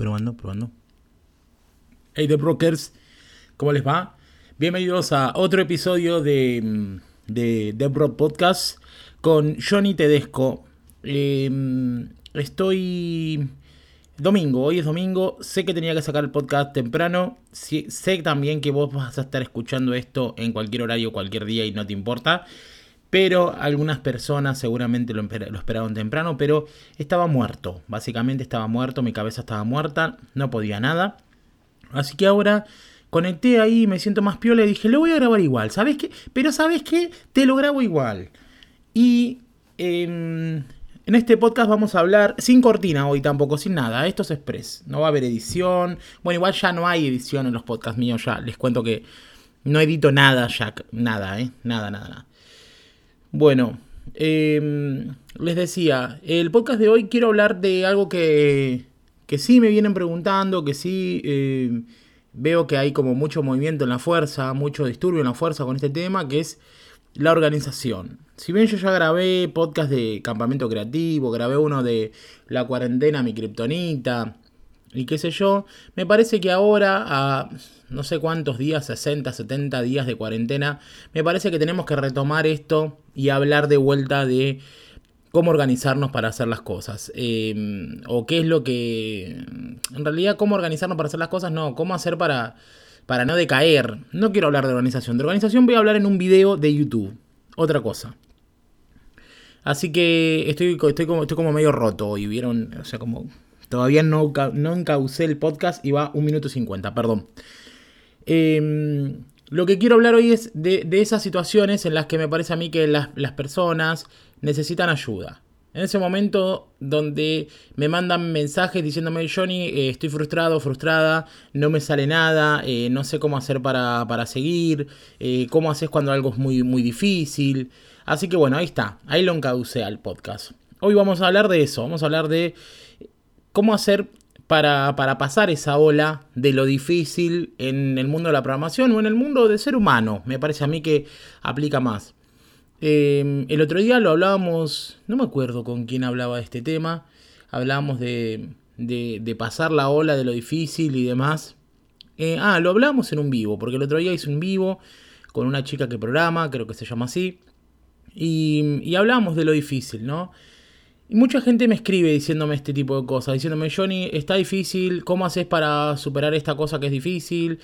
Probando, probando. Hey, The Brokers, ¿cómo les va? Bienvenidos a otro episodio de, mm, de The Bro Podcast con Johnny Tedesco. Em, estoy. Domingo, hoy es domingo. Sé que tenía que sacar el podcast temprano. sé también que vos vas a estar escuchando esto en cualquier horario, cualquier día y no te importa. Pero algunas personas seguramente lo, esperaban temprano, pero estaba muerto. Básicamente estaba muerto, mi cabeza estaba muerta, no podía nada. Así que ahora conecté ahí, me siento más piola y dije, lo voy a grabar igual, ¿sabes qué? Pero ¿sabes qué? Te lo grabo igual. Y em, en este podcast vamos a hablar sin cortina hoy tampoco, sin nada. Esto es express, no va a haber edición. Bueno, igual ya no hay edición en los podcasts míos, ya les cuento que no edito nada, ya, nada, ¿eh? Nada, nada, nada. Bueno, em, les decía, el podcast de hoy quiero hablar de algo que, que sí me vienen preguntando, que sí em, veo que hay como mucho movimiento en la fuerza, mucho disturbio en la fuerza con este tema, que es la organización. Si bien yo ya grabé podcast de campamento creativo, grabé uno de la cuarentena, mi kriptonita, y qué sé yo, me parece que ahora, a no sé cuántos días, 60, 70 días de cuarentena, me parece que tenemos que retomar esto y hablar de vuelta de cómo organizarnos para hacer las cosas. Em, o qué es lo que... En realidad, cómo organizarnos para hacer las cosas, no, cómo hacer para, para no decaer. No quiero hablar de organización. De organización voy a hablar en un video de YouTube. Otra cosa. Así que estoy, estoy, como, estoy como medio roto hoy, ¿vieron? O sea, como Todavía no, no encaucé el podcast y va un minuto 50, perdón. Em, lo que quiero hablar hoy es de, esas situaciones en las que me parece a mí que las, personas necesitan ayuda. En ese momento donde me mandan mensajes diciéndome, Johnny, eh, estoy frustrado, frustrada, no me sale nada, eh, no sé cómo hacer para, para seguir, eh, cómo haces cuando algo es muy, muy difícil. Así que bueno, ahí está, ahí lo encaucé al podcast. Hoy vamos a hablar de eso, vamos a hablar de cómo hacer para, pasar esa ola de lo difícil en el mundo de la programación o en el mundo del ser humano. Me parece a mí que aplica más. Em, el otro día lo hablábamos, no me acuerdo con quién hablaba de este tema, hablábamos de, de, pasar la ola de lo difícil y demás. Eh, ah, lo hablábamos en un vivo, porque el otro día hice un vivo con una chica que programa, creo que se llama así, y, y hablábamos de lo difícil, ¿no? Y mucha gente me escribe diciéndome este tipo de cosas, diciéndome, Johnny, está difícil, ¿cómo haces para superar esta cosa que es difícil?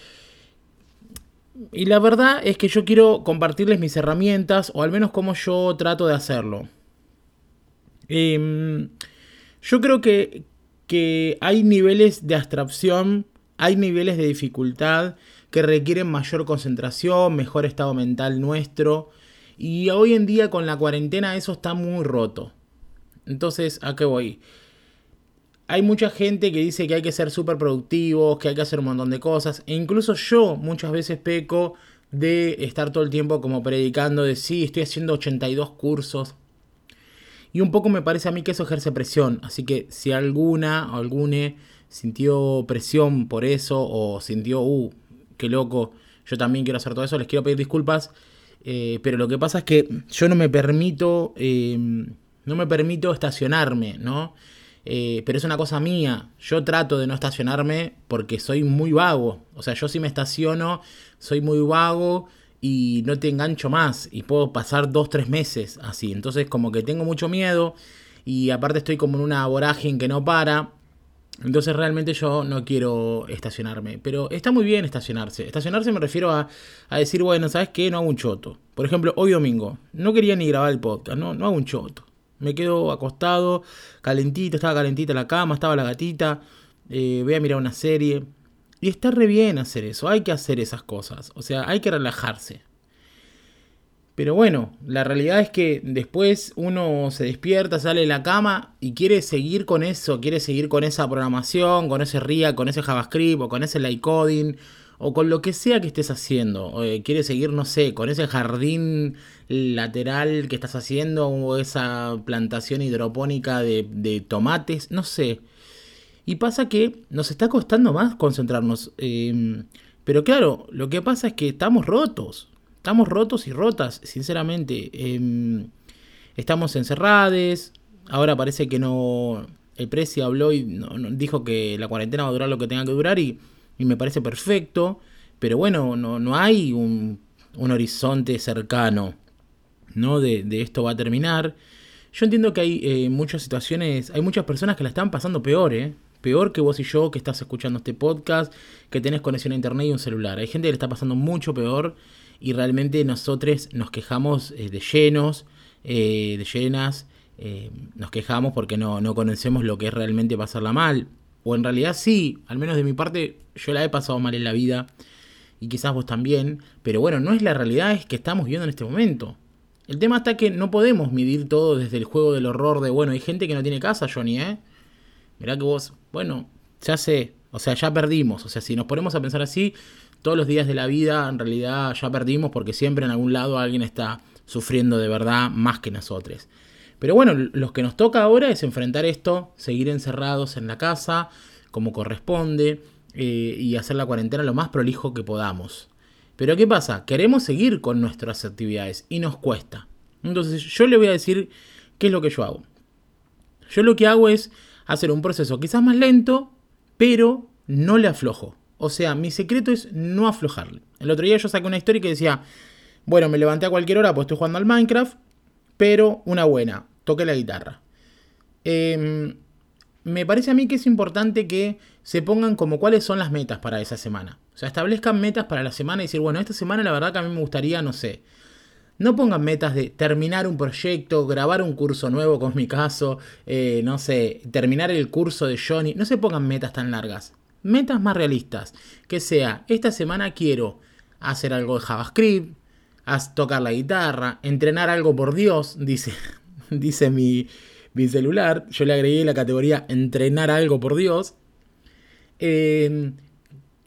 Y la verdad es que yo quiero compartirles mis herramientas, o al menos cómo yo trato de hacerlo. Em, yo creo que, que hay niveles de abstracción, hay niveles de dificultad que requieren mayor concentración, mejor estado mental nuestro. Y hoy en día con la cuarentena eso está muy roto. Entonces, ¿a qué voy? Hay mucha gente que dice que hay que ser súper productivos, que hay que hacer un montón de cosas. E incluso yo muchas veces peco de estar todo el tiempo como predicando de sí, estoy haciendo 82 cursos. Y un poco me parece a mí que eso ejerce presión. Así que si alguna o algune sintió presión por eso o sintió, uh, qué loco, yo también quiero hacer todo eso, les quiero pedir disculpas. Eh, pero lo que pasa es que yo no me permito... Eh, no me permito estacionarme, ¿no? Eh, pero es una cosa mía. Yo trato de no estacionarme porque soy muy vago. O sea, yo si me estaciono, soy muy vago y no te engancho más. Y puedo pasar dos, tres meses así. Entonces, como que tengo mucho miedo. Y aparte estoy como en una vorágine que no para. Entonces realmente yo no quiero estacionarme. Pero está muy bien estacionarse. Estacionarse me refiero a, a, decir, bueno, ¿sabes qué? No hago un choto. Por ejemplo, hoy domingo. No quería ni grabar el podcast. No, no hago un choto. Me quedo acostado, calentito, estaba calentita la cama, estaba la gatita, eh, voy a mirar una serie. Y está re bien hacer eso, hay que hacer esas cosas, o sea, hay que relajarse. Pero bueno, la realidad es que después uno se despierta, sale de la cama y quiere seguir con eso, quiere seguir con esa programación, con ese RIA, con ese JavaScript o con ese light coding o con lo que sea que estés haciendo. Eh, quieres seguir, no sé, con ese jardín lateral que estás haciendo o esa plantación hidropónica de, tomates, no sé. Y pasa que nos está costando más concentrarnos. Em, pero claro, lo que pasa es que estamos rotos. Estamos rotos y rotas, sinceramente. Em, estamos encerrados. Ahora parece que no, el Presi habló y dijo que la cuarentena va a durar lo que tenga que durar y, me parece perfecto. Pero bueno, no, no hay un, un, horizonte cercano, ¿no? De, de, esto va a terminar. Yo entiendo que hay eh, muchas situaciones, hay muchas personas que la están pasando peor, ¿eh? Peor que vos y yo que estás escuchando este podcast, que tenés conexión a internet y un celular. Hay gente que le está pasando mucho peor y realmente nosotros nos quejamos eh, de llenos, eh, de llenas eh, nos quejamos porque no, no conocemos lo que es realmente pasarla mal. O en realidad sí, al menos de mi parte, yo la he pasado mal en la vida. Y quizás vos también. Pero bueno, no es la realidad, es que estamos viviendo en este momento. El tema está que no podemos medir todo desde el juego del horror de, bueno, hay gente que no tiene casa, Johnny, ¿eh? Mirá que vos, bueno, ya sé, o sea, ya perdimos. O sea, si nos ponemos a pensar así, todos los días de la vida en realidad ya perdimos porque siempre en algún lado alguien está sufriendo de verdad más que nosotros. Pero bueno, lo que nos toca ahora es enfrentar esto, seguir encerrados en la casa, como corresponde, eh, y hacer la cuarentena lo más prolijo que podamos. Pero ¿qué pasa? Queremos seguir con nuestras actividades y nos cuesta. Entonces yo le voy a decir qué es lo que yo hago. Yo lo que hago es hacer un proceso quizás más lento, pero no le aflojo. O sea, mi secreto es no aflojarle. El otro día yo saqué una historia que decía, bueno, me levanté a cualquier hora, pues estoy jugando al Minecraft, pero una buena, toque la guitarra. Em, me parece a mí que es importante que se pongan como cuáles son las metas para esa semana. O sea, establezcan metas para la semana y decir, bueno, esta semana la verdad que a mí me gustaría, no sé, no pongan metas de terminar un proyecto, grabar un curso nuevo, como es mi caso, eh, no sé, terminar el curso de Johnny. No se pongan metas tan largas. Metas más realistas. Que sea, esta semana quiero hacer algo de JavaScript, tocar la guitarra, entrenar algo por Dios, dice, dice mi, mi celular. Yo le agregué la categoría entrenar algo por Dios. Eh,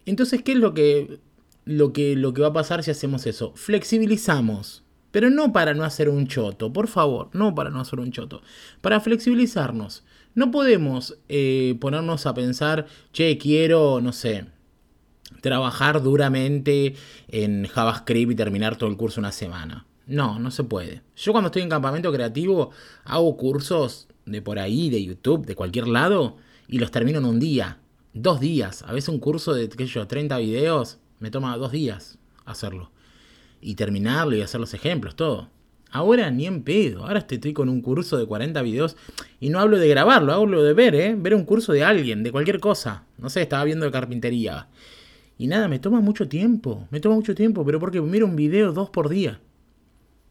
entonces, ¿qué es lo que, lo, que, lo que va a pasar si hacemos eso? Flexibilizamos. Pero no para no hacer un choto, por favor, no para no hacer un choto. Para flexibilizarnos. No podemos eh, ponernos a pensar, che, quiero, no sé, trabajar duramente en JavaScript y terminar todo el curso una semana. No, no se puede. Yo cuando estoy en campamento creativo hago cursos de por ahí, de YouTube, de cualquier lado, y los termino en un día, dos días. A veces un curso de, qué sé yo, 30 videos, me toma dos días hacerlo. Y terminarlo y hacer los ejemplos, todo. Ahora ni en pedo. Ahora estoy con un curso de 40 videos. Y no hablo de grabarlo, hablo de ver, ¿eh? Ver un curso de alguien, de cualquier cosa. No sé, estaba viendo de carpintería. Y nada, me toma mucho tiempo, me toma mucho tiempo, pero porque miro un video dos por día.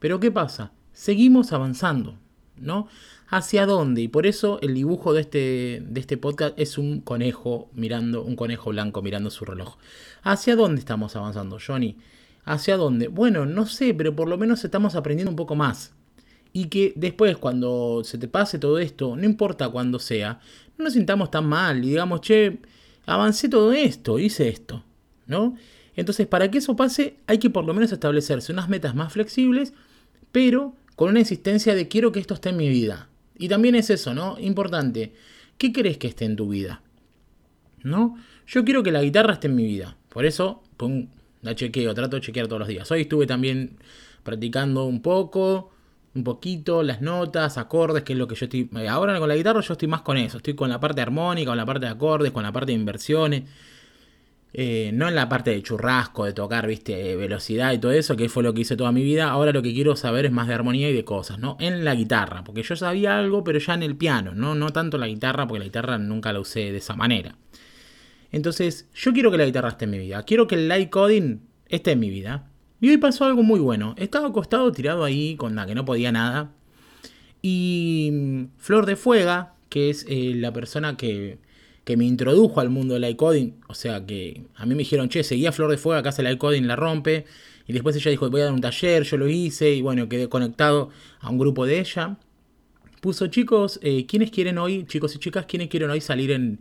Pero ¿qué pasa? Seguimos avanzando, ¿no? ¿Hacia dónde? Y por eso el dibujo de este, de este podcast es un conejo mirando, un conejo blanco mirando su reloj. ¿Hacia dónde estamos avanzando, Johnny? ¿Hacia dónde? Bueno, no sé, pero por lo menos estamos aprendiendo un poco más. Y que después, cuando se te pase todo esto, no importa cuándo sea, no nos sintamos tan mal y digamos, che, avancé todo esto, hice esto. Entonces, para que eso pase, hay que por lo menos establecerse unas metas más flexibles, pero con una insistencia de quiero que esto esté en mi vida. Y también es eso, ¿no? Importante. ¿Qué querés que esté en tu vida? ¿No? Yo quiero que la guitarra esté en mi vida. Por eso, pum, la chequeo, trato de chequear todos los días. Hoy estuve también practicando un poco, un poquito, las notas, acordes, que es lo que yo estoy. Ahora con la guitarra yo estoy más con eso. Estoy con la parte armónica, con la parte de acordes, con la parte de inversiones. Eh, no en la parte de churrasco, de tocar, viste, velocidad y todo eso, que fue lo que hice toda mi vida. Ahora lo que quiero saber es más de armonía y de cosas, ¿no? En la guitarra, porque yo sabía algo, pero ya en el piano, ¿no? No tanto la guitarra, porque la guitarra nunca la usé de esa manera. Entonces, yo quiero que la guitarra esté en mi vida. Quiero que el light coding esté en mi vida. Y hoy pasó algo muy bueno. Estaba acostado, tirado ahí, con la que no podía nada. Y mm, Flor de Fuega, que es eh, la persona que que me introdujo al mundo del iCoding. O sea que a mí me dijeron, che, seguía Flor de Fuego, acá hace el iCoding, la rompe. Y después ella dijo, voy a dar un taller, yo lo hice y bueno, quedé conectado a un grupo de ella. Puso, chicos, eh, ¿quiénes quieren hoy, chicos y chicas, quiénes quieren hoy salir en,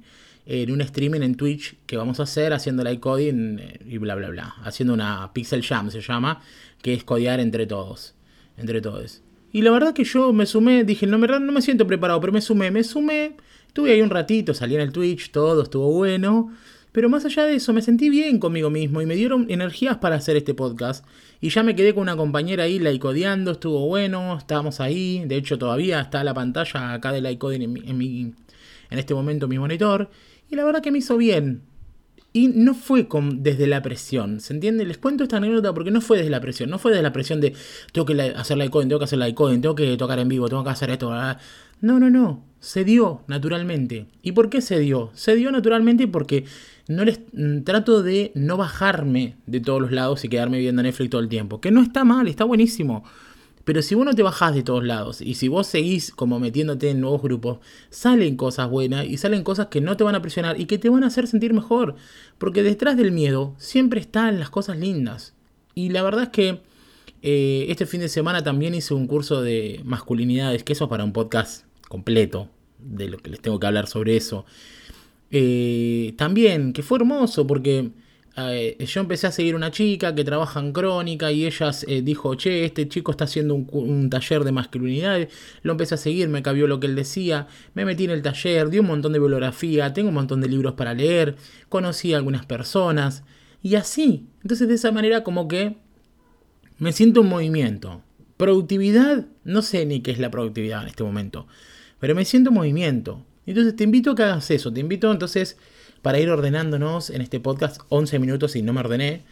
un streaming en Twitch que vamos a hacer haciendo el iCoding eh, y bla, bla, bla? Haciendo una Pixel Jam se llama, que es codear entre todos. Entre todos. Y la verdad que yo me sumé, dije, no, no me siento preparado, pero me sumé, me sumé Estuve ahí un ratito, salí en el Twitch, todo estuvo bueno. Pero más allá de eso, me sentí bien conmigo mismo y me dieron energías para hacer este podcast. Y ya me quedé con una compañera ahí laicodeando, estuvo bueno, estábamos ahí. De hecho, todavía está la pantalla acá de laicoding en, en, mi, en este momento en mi monitor. Y la verdad que me hizo bien. Y no fue con, desde la presión, ¿se entiende? Les cuento esta anécdota porque no fue desde la presión, no fue desde la presión de tengo que hacer la tengo que hacer la tengo que tocar en vivo, tengo que hacer esto. No, no, no, se dio naturalmente. ¿Y por qué se dio? Se dio naturalmente porque no les mm, trato de no bajarme de todos los lados y quedarme viendo Netflix todo el tiempo, que no está mal, está buenísimo. Pero si vos no te bajás de todos lados y si vos seguís como metiéndote en nuevos grupos, salen cosas buenas y salen cosas que no te van a presionar y que te van a hacer sentir mejor. Porque detrás del miedo siempre están las cosas lindas. Y la verdad es que eh, este fin de semana también hice un curso de masculinidades, que eso es para un podcast completo, de lo que les tengo que hablar sobre eso. Eh, también, que fue hermoso porque eh, yo empecé a seguir una chica que trabaja en crónica y ella eh, dijo, che, este chico está haciendo un, taller de masculinidad. Lo empecé a seguir, me cabió lo que él decía, me metí en el taller, di un montón de bibliografía, tengo un montón de libros para leer, conocí a algunas personas y así. Entonces de esa manera como que me siento en movimiento. Productividad, no sé ni qué es la productividad en este momento, pero me siento en movimiento. Entonces te invito a que hagas eso, te invito entonces para ir ordenándonos en este podcast 11 minutos y no me ordené,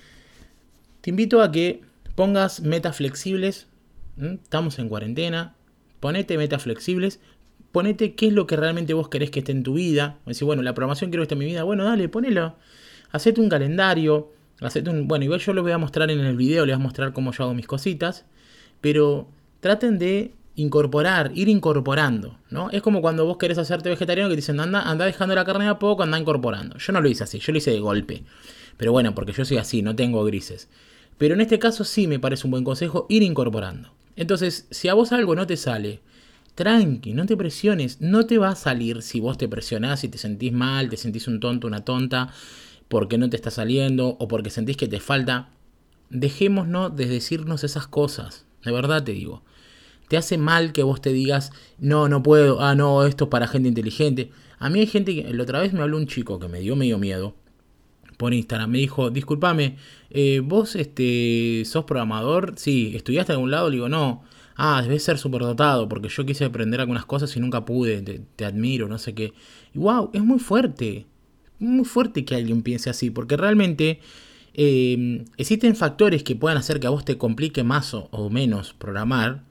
te invito a que pongas metas flexibles. Estamos en cuarentena. Ponete metas flexibles. Ponete qué es lo que realmente vos querés que esté en tu vida. Decir, bueno, la programación quiero que esté en mi vida. Bueno, dale, ponelo. Hacete un calendario. Hacete un. Bueno, igual yo lo voy a mostrar en el video, les voy a mostrar cómo yo hago mis cositas. Pero traten de incorporar, ir incorporando, ¿no? Es como cuando vos querés hacerte vegetariano que te dicen, anda, anda dejando la carne a poco, anda incorporando. Yo no lo hice así, yo lo hice de golpe. Pero bueno, porque yo soy así, no tengo grises. Pero en este caso sí me parece un buen consejo ir incorporando. Entonces, si a vos algo no te sale, tranqui, no te presiones, no te va a salir si vos te presionás, y te sentís mal, te sentís un tonto, una tonta, porque no te está saliendo o porque sentís que te falta. Dejémonos de decirnos esas cosas, de verdad te digo. Te hace mal que vos te digas, no, no puedo, ah, no, esto es para gente inteligente. A mí hay gente que, la otra vez me habló un chico que me dio medio miedo por Instagram. Me dijo, discúlpame, eh, vos este, sos programador, sí, estudiaste en algún lado, le digo, no. Ah, debes ser superdotado, porque yo quise aprender algunas cosas y nunca pude, te, admiro, no sé qué. Y wow, es muy fuerte, muy fuerte que alguien piense así, porque realmente eh, existen factores que puedan hacer que a vos te complique más o menos programar,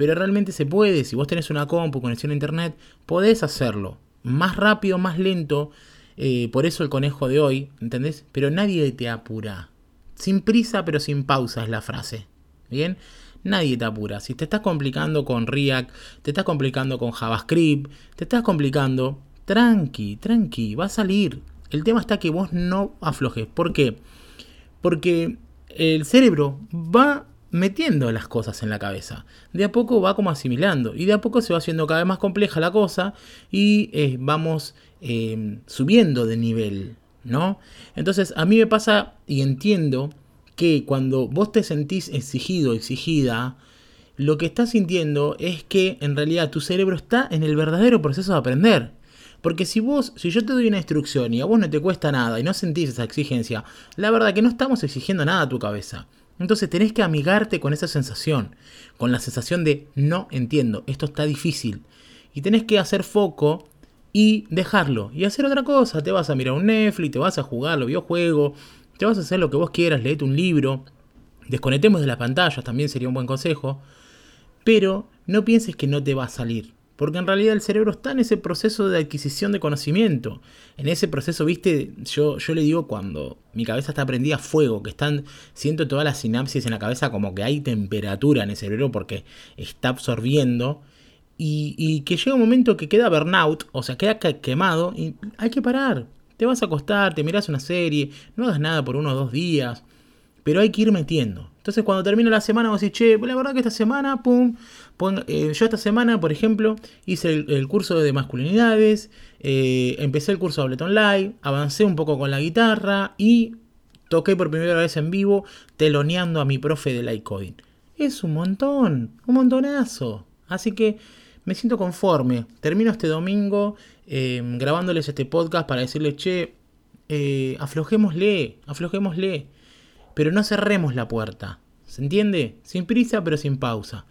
pero realmente se puede, si vos tenés una compu, conexión a internet, podés hacerlo. Más rápido, más lento. Eh, por eso el conejo de hoy, ¿entendés? Pero nadie te apura. Sin prisa, pero sin pausa es la frase. ¿Bien? Nadie te apura. Si te estás complicando con React, te estás complicando con JavaScript, te estás complicando, tranqui, tranqui, va a salir. El tema está que vos no aflojes. ¿Por qué? Porque el cerebro va metiendo las cosas en la cabeza. De a poco va como asimilando y de a poco se va haciendo cada vez más compleja la cosa y eh, vamos em, subiendo de nivel, ¿no? Entonces a mí me pasa y entiendo que cuando vos te sentís exigido, exigida, lo que estás sintiendo es que en realidad tu cerebro está en el verdadero proceso de aprender. Porque si vos, si yo te doy una instrucción y a vos no te cuesta nada y no sentís esa exigencia, la verdad que no estamos exigiendo nada a tu cabeza. Entonces tenés que amigarte con esa sensación, con la sensación de no entiendo, esto está difícil. Y tenés que hacer foco y dejarlo y hacer otra cosa. Te vas a mirar un Netflix, te vas a jugar los videojuegos, te vas a hacer lo que vos quieras, leete un libro. Desconectemos de las pantallas, también sería un buen consejo. Pero no pienses que no te va a salir. Porque en realidad el cerebro está en ese proceso de adquisición de conocimiento. En ese proceso, viste, yo, yo le digo cuando mi cabeza está prendida a fuego, que están, siento todas las sinapsis en la cabeza como que hay temperatura en el cerebro porque está absorbiendo. Y, y que llega un momento que queda burnout, o sea, queda quemado y hay que parar. Te vas a acostar, te miras una serie, no hagas nada por unos dos días, pero hay que ir metiendo. Entonces cuando termina la semana vos decís, che, la verdad que esta semana, pum, eh, yo esta semana, por ejemplo, hice el, curso de masculinidades, eh, empecé el curso de Ableton Live, avancé un poco con la guitarra y toqué por primera vez en vivo teloneando a mi profe de coding. Es un montón, un montonazo. Así que me siento conforme. Termino este domingo eh, grabándoles este podcast para decirles, che, eh, aflojémosle, aflojémosle, pero no cerremos la puerta. ¿Se entiende? Sin prisa, pero sin pausa.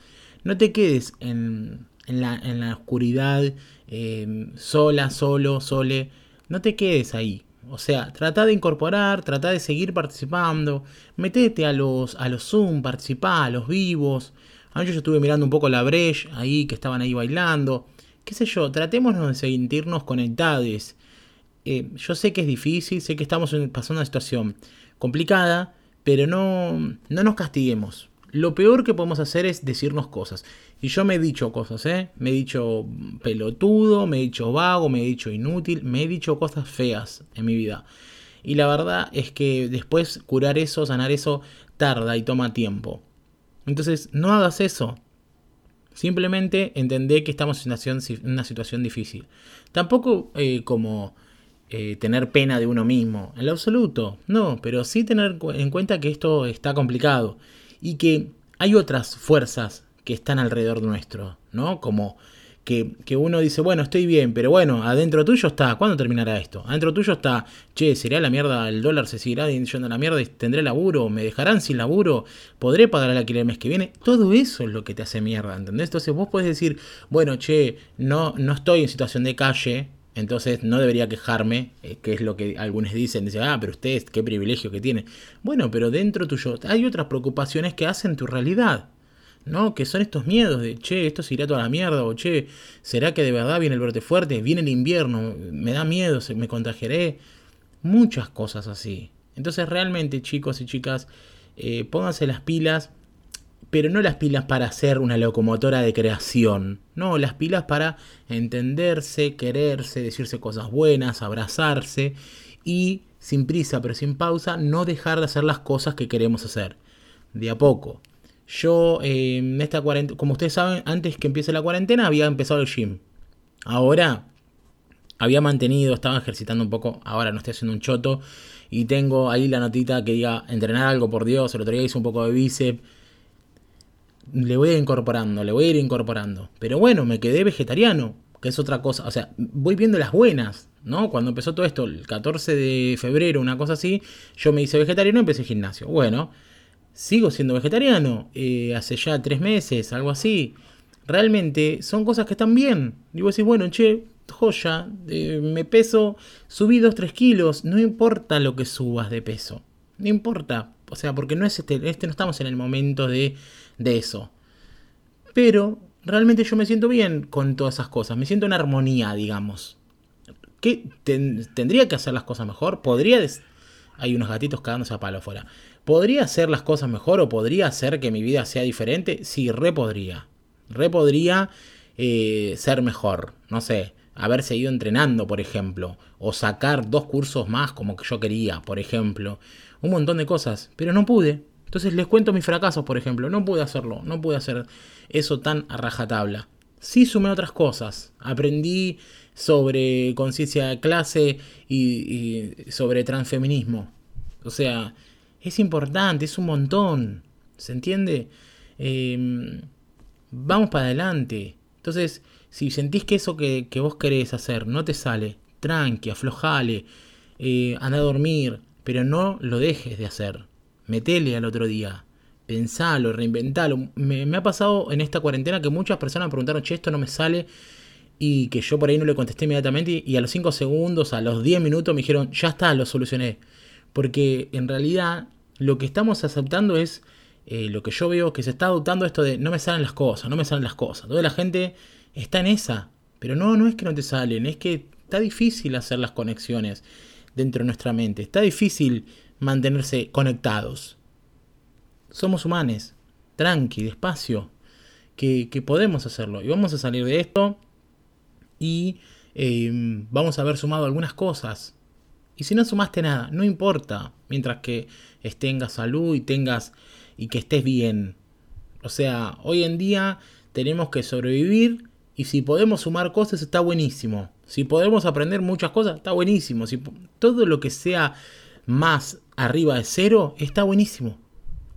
No te quedes en, la, oscuridad, em, sola, solo, sole. No te quedes ahí. O sea, trata de incorporar, trata de seguir participando. Metete a los, a los Zoom, participá, a los vivos. Ah, yo estuve mirando un poco la Breche ahí, que estaban ahí bailando. Qué sé yo, tratémonos de sentirnos conectados. Eh, yo sé que es difícil, sé que estamos pasando una situación complicada, pero no, no nos castiguemos. Lo peor que podemos hacer es decirnos cosas. Y yo me he dicho cosas, ¿eh? Me he dicho pelotudo, me he dicho vago, me he dicho inútil, me he dicho cosas feas en mi vida. Y la verdad es que después curar eso, sanar eso, tarda y toma tiempo. Entonces, no hagas eso. Simplemente entendé que estamos en una situación, difícil. Tampoco eh, como eh, tener pena de uno mismo, en lo absoluto, no, pero sí tener en cuenta que esto está complicado y que hay otras fuerzas que están alrededor nuestro, ¿no? Como que, que, uno dice, bueno, estoy bien, pero bueno, adentro tuyo está, ¿cuándo terminará esto? Adentro tuyo está, che, ¿sería la mierda, el dólar se seguirá yendo a la mierda, tendré laburo, me dejarán sin laburo, podré pagar el alquiler el mes que viene? Todo eso es lo que te hace mierda, ¿entendés? Entonces vos puedes decir, bueno, che, no, no estoy en situación de calle, entonces no debería quejarme, eh, que es lo que algunos dicen, dicen, ah, pero usted, qué privilegio que tiene. Bueno, pero dentro tuyo hay otras preocupaciones que hacen tu realidad, ¿no? Que son estos miedos de, che, esto se irá toda la mierda, o che, ¿será que de verdad viene el brote fuerte? Viene el invierno, me da miedo, me contagiaré. Muchas cosas así. Entonces realmente, chicos y chicas, eh, pónganse las pilas pero no las pilas para ser una locomotora de creación, no, las pilas para entenderse, quererse, decirse cosas buenas, abrazarse y sin prisa pero sin pausa no dejar de hacer las cosas que queremos hacer, de a poco. Yo en esta cuarentena, como ustedes saben, antes que empiece la cuarentena había empezado el gym. Ahora había mantenido, estaba ejercitando un poco, ahora no estoy haciendo un choto y tengo ahí la notita que diga entrenar algo por Dios, el otro día hice un poco de bíceps le voy a ir incorporando, le voy a ir incorporando. Pero bueno, me quedé vegetariano, que es otra cosa. O sea, voy viendo las buenas, ¿no? Cuando empezó todo esto, el 14 de febrero, una cosa así, yo me hice vegetariano y empecé gimnasio. Bueno, sigo siendo vegetariano, eh, hace ya tres meses, algo así. Realmente son cosas que están bien. Y vos decís, bueno, che, joya, eh, me peso, subí 2-3 kilos, no importa lo que subas de peso. No importa. O sea, porque no es este, este no estamos en el momento de de eso. Pero realmente yo me siento bien con todas esas cosas, me siento en armonía, digamos. ¿Qué tendría que hacer las cosas mejor? ¿Podría... Hay unos gatitos cagándose a palo afuera. ¿Podría hacer las cosas mejor o podría hacer que mi vida sea diferente? Sí, re podría. Re podría eh, ser mejor. No sé, haber seguido entrenando, por ejemplo. O sacar dos cursos más como que yo quería, por ejemplo. Un montón de cosas. Pero no pude. Entonces les cuento mis fracasos, por ejemplo. No pude hacerlo, no pude hacer eso tan a rajatabla. Sí sumé otras cosas. Aprendí sobre conciencia de clase y, sobre transfeminismo. O sea, es importante, es un montón. ¿Se entiende? Em, vamos para adelante. Entonces, si sentís que eso que, vos querés hacer no te sale, tranqui, aflojale, eh, anda a dormir, pero no lo dejes de hacer metele al otro día, pensalo, reinventalo. Me, ha pasado en esta cuarentena que muchas personas me preguntaron, che, esto no me sale, y que yo por ahí no le contesté inmediatamente, y a los 5 segundos, a los 10 minutos me dijeron, ya está, lo solucioné. Porque en realidad lo que estamos aceptando es eh, lo que yo veo que se está adoptando esto de no me salen las cosas, no me salen las cosas. Toda la gente está en esa. Pero no, no es que no te salen, es que está difícil hacer las conexiones dentro de nuestra mente. Está difícil mantenerse conectados. Somos humanos, tranqui, despacio, que, podemos hacerlo. Y vamos a salir de esto y em, vamos a haber sumado algunas cosas. Y si no sumaste nada, no importa, mientras que tengas salud y tengas y que estés bien. O sea, hoy en día tenemos que sobrevivir y si podemos sumar cosas está buenísimo. Si podemos aprender muchas cosas está buenísimo. Si todo lo que sea más arriba de cero, está buenísimo.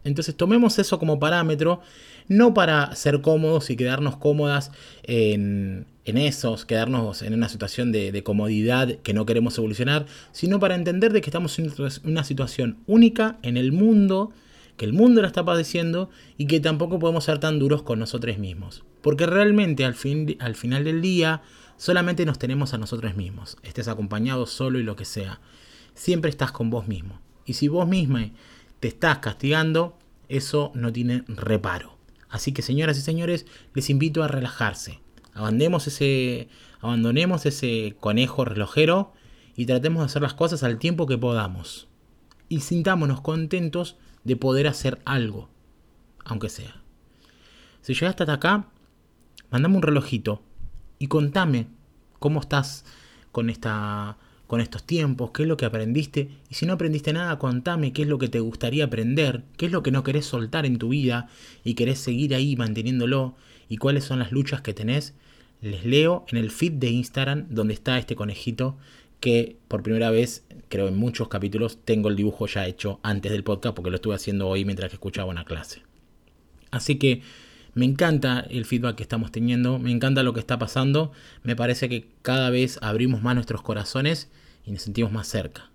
Entonces tomemos eso como parámetro, no para ser cómodos y quedarnos cómodas en, en esos, quedarnos en una situación de, comodidad que no queremos evolucionar, sino para entender de que estamos en una situación única en el mundo, que el mundo la está padeciendo y que tampoco podemos ser tan duros con nosotros mismos. Porque realmente al, fin, al final del día solamente nos tenemos a nosotros mismos, estés acompañado solo y lo que sea. Siempre estás con vos mismo. Y si vos misma te estás castigando, eso no tiene reparo. Así que señoras y señores, les invito a relajarse. Abandonemos ese, abandonemos ese conejo relojero y tratemos de hacer las cosas al tiempo que podamos. Y sintámonos contentos de poder hacer algo, aunque sea. Si llegaste hasta acá, mandame un relojito y contame cómo estás con esta con estos tiempos, qué es lo que aprendiste y si no aprendiste nada, contame qué es lo que te gustaría aprender, qué es lo que no querés soltar en tu vida y querés seguir ahí manteniéndolo y cuáles son las luchas que tenés. Les leo en el feed de Instagram donde está este conejito que por primera vez, creo en muchos capítulos, tengo el dibujo ya hecho antes del podcast porque lo estuve haciendo hoy mientras que escuchaba una clase. Así que me encanta el feedback que estamos teniendo, me encanta lo que está pasando, me parece que cada vez abrimos más nuestros corazones y nos sentimos más cerca.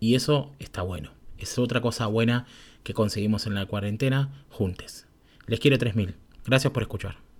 Y eso está bueno. Es otra cosa buena que conseguimos en la cuarentena juntos. Les quiero 3000. Gracias por escuchar.